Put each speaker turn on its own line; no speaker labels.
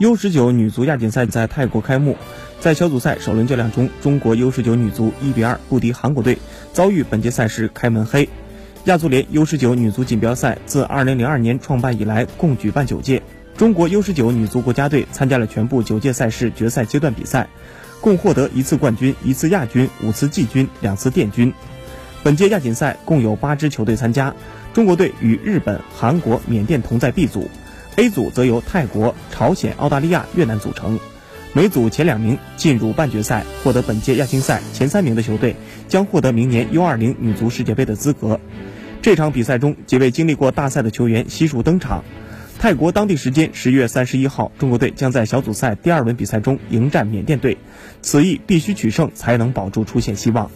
U 十九女足亚锦赛在泰国开幕，在小组赛首轮较量中，中国 U 十九女足一比二不敌韩国队，遭遇本届赛事开门黑。亚足联 U 十九女足锦标赛自2002年创办以来，共举办九届，中国 U 十九女足国家队参加了全部九届赛事决赛阶段比赛，共获得一次冠军、一次亚军、五次季军、两次殿军。本届亚锦赛共有八支球队参加，中国队与日本、韩国、缅甸同在 B 组。A 组则由泰国、朝鲜、澳大利亚、越南组成，每组前两名进入半决赛，获得本届亚青赛前三名的球队将获得明年 U20 女足世界杯的资格。这场比赛中，几位经历过大赛的球员悉数登场。泰国当地时间十月三十一号，中国队将在小组赛第二轮比赛中迎战缅甸队，此役必须取胜才能保住出线希望。